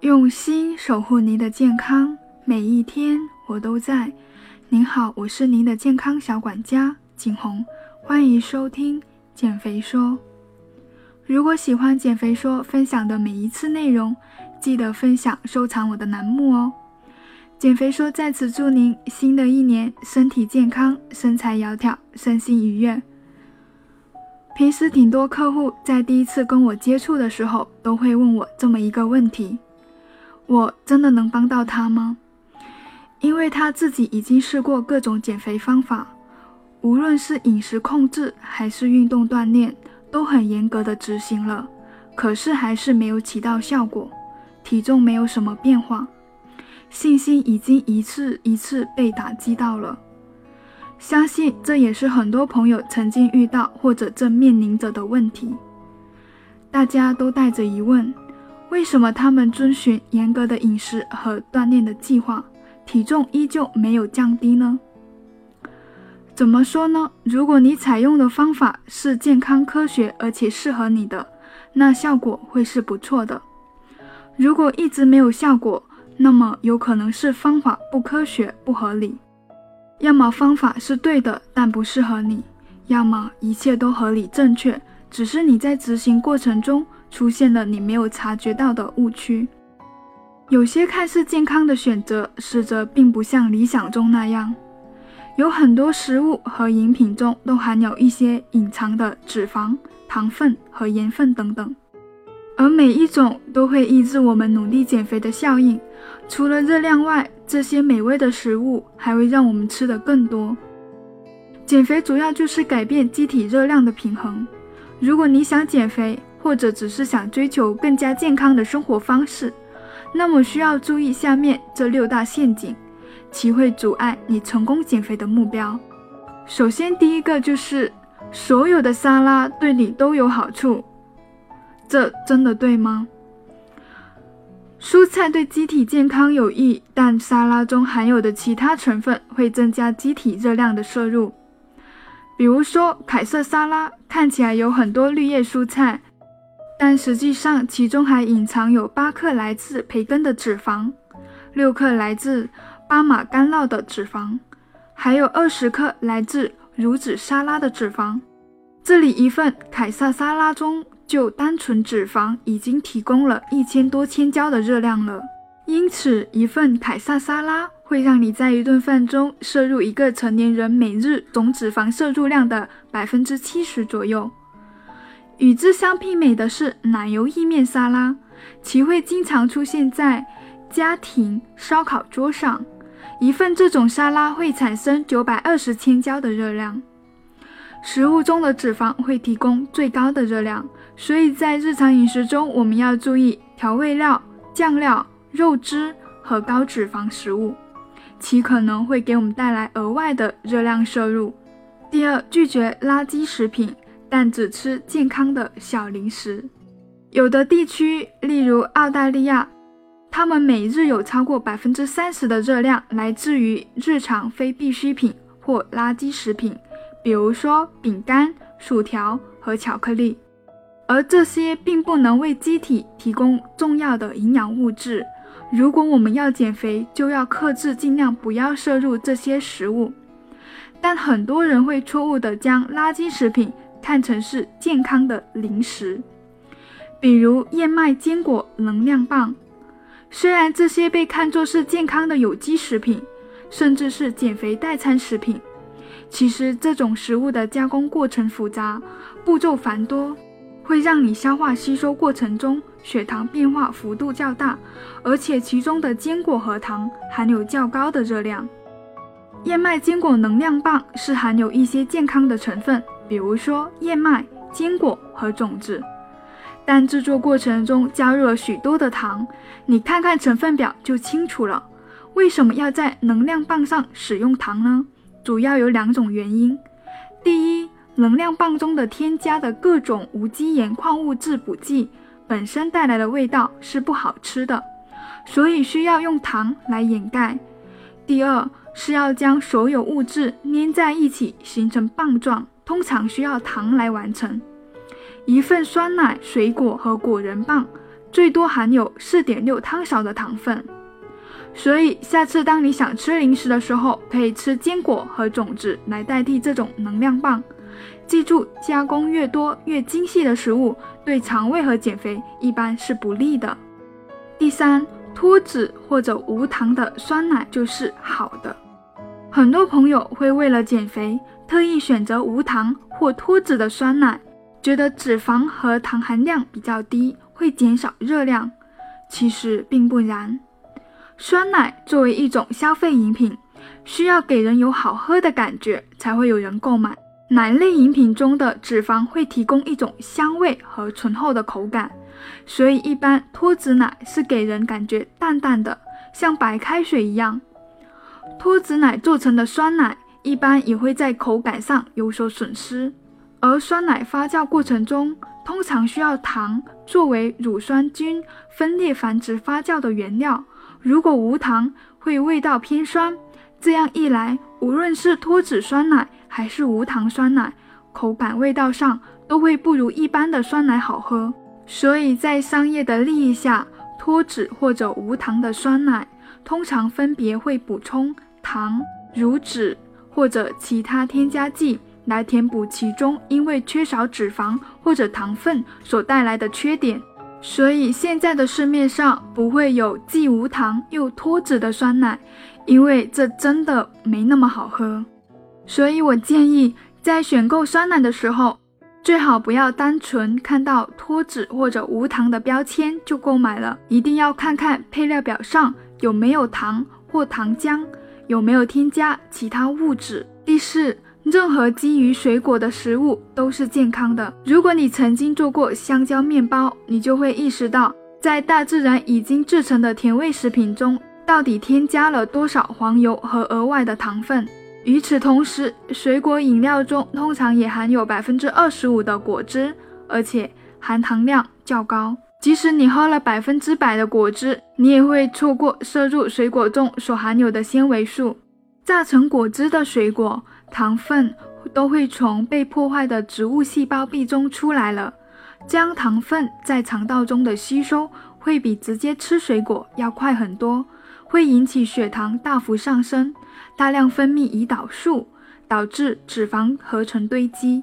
用心守护您的健康，每一天我都在。您好，我是您的健康小管家景红，欢迎收听减肥说。如果喜欢减肥说分享的每一次内容，记得分享收藏我的栏目哦。减肥说在此祝您新的一年身体健康，身材窈窕，身心愉悦。平时挺多客户在第一次跟我接触的时候，都会问我这么一个问题。我真的能帮到他吗？因为他自己已经试过各种减肥方法，无论是饮食控制还是运动锻炼，都很严格的执行了，可是还是没有起到效果，体重没有什么变化，信心已经一次一次被打击到了。相信这也是很多朋友曾经遇到或者正面临着的问题，大家都带着疑问。为什么他们遵循严格的饮食和锻炼的计划，体重依旧没有降低呢？怎么说呢？如果你采用的方法是健康、科学而且适合你的，那效果会是不错的。如果一直没有效果，那么有可能是方法不科学、不合理；要么方法是对的，但不适合你；要么一切都合理正确，只是你在执行过程中。出现了你没有察觉到的误区，有些看似健康的选择，实则并不像理想中那样。有很多食物和饮品中都含有一些隐藏的脂肪、糖分和盐分等等，而每一种都会抑制我们努力减肥的效应。除了热量外，这些美味的食物还会让我们吃得更多。减肥主要就是改变机体热量的平衡。如果你想减肥，或者只是想追求更加健康的生活方式，那么需要注意下面这六大陷阱，其会阻碍你成功减肥的目标。首先，第一个就是所有的沙拉对你都有好处，这真的对吗？蔬菜对机体健康有益，但沙拉中含有的其他成分会增加机体热量的摄入。比如说，凯撒沙拉看起来有很多绿叶蔬菜。但实际上，其中还隐藏有八克来自培根的脂肪，六克来自巴马干酪的脂肪，还有二十克来自乳脂沙拉的脂肪。这里一份凯撒沙拉中，就单纯脂肪已经提供了一千多千焦的热量了。因此，一份凯撒沙拉会让你在一顿饭中摄入一个成年人每日总脂肪摄入量的百分之七十左右。与之相媲美的是奶油意面沙拉，其会经常出现在家庭烧烤桌上。一份这种沙拉会产生九百二十千焦的热量。食物中的脂肪会提供最高的热量，所以在日常饮食中，我们要注意调味料、酱料、肉汁和高脂肪食物，其可能会给我们带来额外的热量摄入。第二，拒绝垃圾食品。但只吃健康的小零食。有的地区，例如澳大利亚，他们每日有超过百分之三十的热量来自于日常非必需品或垃圾食品，比如说饼干、薯条和巧克力。而这些并不能为机体提供重要的营养物质。如果我们要减肥，就要克制，尽量不要摄入这些食物。但很多人会错误地将垃圾食品。看成是健康的零食，比如燕麦坚果能量棒。虽然这些被看作是健康的有机食品，甚至是减肥代餐食品，其实这种食物的加工过程复杂，步骤繁多，会让你消化吸收过程中血糖变化幅度较大，而且其中的坚果和糖含有较高的热量。燕麦坚果能量棒是含有一些健康的成分。比如说燕麦、坚果和种子，但制作过程中加入了许多的糖，你看看成分表就清楚了。为什么要在能量棒上使用糖呢？主要有两种原因：第一，能量棒中的添加的各种无机盐矿物质补剂本身带来的味道是不好吃的，所以需要用糖来掩盖；第二，是要将所有物质粘在一起形成棒状。通常需要糖来完成。一份酸奶、水果和果仁棒最多含有四点六汤勺的糖分。所以下次当你想吃零食的时候，可以吃坚果和种子来代替这种能量棒。记住，加工越多越精细的食物对肠胃和减肥一般是不利的。第三，脱脂或者无糖的酸奶就是好的。很多朋友会为了减肥，特意选择无糖或脱脂的酸奶，觉得脂肪和糖含量比较低，会减少热量。其实并不然。酸奶作为一种消费饮品，需要给人有好喝的感觉，才会有人购买。奶类饮品中的脂肪会提供一种香味和醇厚的口感，所以一般脱脂奶是给人感觉淡淡的，像白开水一样。脱脂奶做成的酸奶一般也会在口感上有所损失，而酸奶发酵过程中通常需要糖作为乳酸菌分裂繁殖发酵的原料。如果无糖，会味道偏酸。这样一来，无论是脱脂酸奶还是无糖酸奶，口感、味道上都会不如一般的酸奶好喝。所以在商业的利益下，脱脂或者无糖的酸奶通常分别会补充糖、乳脂或者其他添加剂，来填补其中因为缺少脂肪或者糖分所带来的缺点。所以现在的市面上不会有既无糖又脱脂的酸奶，因为这真的没那么好喝。所以我建议在选购酸奶的时候，最好不要单纯看到脱脂或者无糖的标签就购买了，一定要看看配料表上有没有糖或糖浆，有没有添加其他物质。第四。任何基于水果的食物都是健康的。如果你曾经做过香蕉面包，你就会意识到，在大自然已经制成的甜味食品中，到底添加了多少黄油和额外的糖分。与此同时，水果饮料中通常也含有百分之二十五的果汁，而且含糖量较高。即使你喝了百分之百的果汁，你也会错过摄入水果中所含有的纤维素。榨成果汁的水果。糖分都会从被破坏的植物细胞壁中出来了，将糖分在肠道中的吸收会比直接吃水果要快很多，会引起血糖大幅上升，大量分泌胰岛素，导致脂肪合成堆积。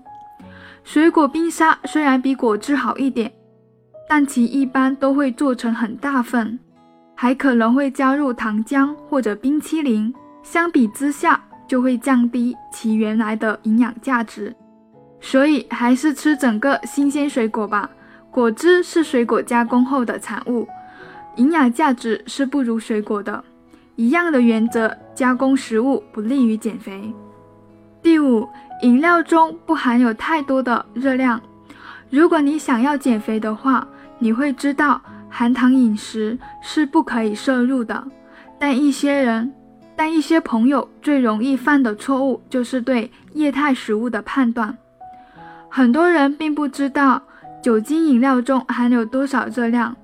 水果冰沙虽然比果汁好一点，但其一般都会做成很大份，还可能会加入糖浆或者冰淇淋，相比之下。就会降低其原来的营养价值，所以还是吃整个新鲜水果吧。果汁是水果加工后的产物，营养价值是不如水果的。一样的原则，加工食物不利于减肥。第五，饮料中不含有太多的热量。如果你想要减肥的话，你会知道含糖饮食是不可以摄入的，但一些人。但一些朋友最容易犯的错误就是对液态食物的判断。很多人并不知道酒精饮料中含有多少热量。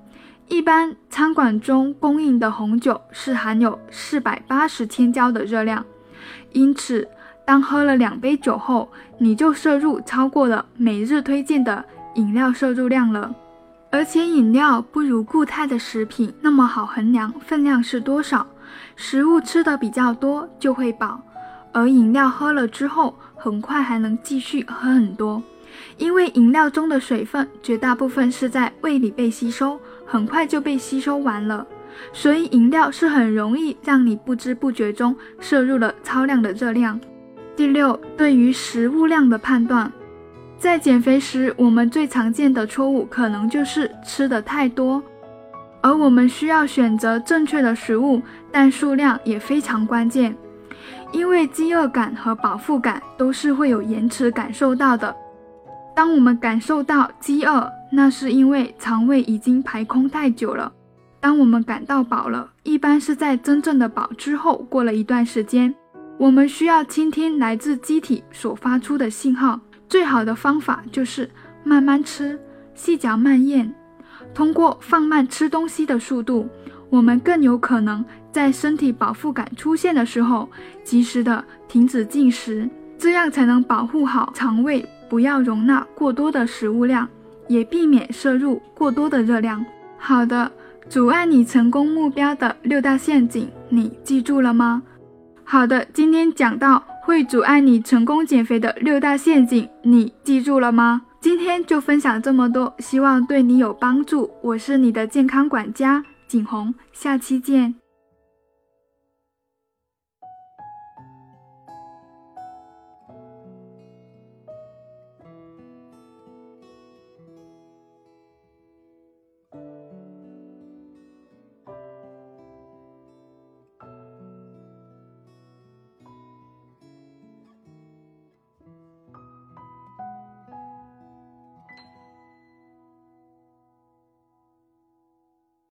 一般餐馆中供应的红酒是含有四百八十千焦的热量，因此当喝了两杯酒后，你就摄入超过了每日推荐的饮料摄入量了。而且饮料不如固态的食品那么好衡量分量是多少。食物吃的比较多就会饱，而饮料喝了之后很快还能继续喝很多，因为饮料中的水分绝大部分是在胃里被吸收，很快就被吸收完了，所以饮料是很容易让你不知不觉中摄入了超量的热量。第六，对于食物量的判断，在减肥时我们最常见的错误可能就是吃的太多。而我们需要选择正确的食物，但数量也非常关键，因为饥饿感和饱腹感都是会有延迟感受到的。当我们感受到饥饿，那是因为肠胃已经排空太久了；当我们感到饱了，一般是在真正的饱之后过了一段时间。我们需要倾听来自机体所发出的信号，最好的方法就是慢慢吃，细嚼慢咽。通过放慢吃东西的速度，我们更有可能在身体饱腹感出现的时候，及时的停止进食，这样才能保护好肠胃，不要容纳过多的食物量，也避免摄入过多的热量。好的，阻碍你成功目标的六大陷阱，你记住了吗？好的，今天讲到会阻碍你成功减肥的六大陷阱，你记住了吗？今天就分享这么多，希望对你有帮助。我是你的健康管家景红，下期见。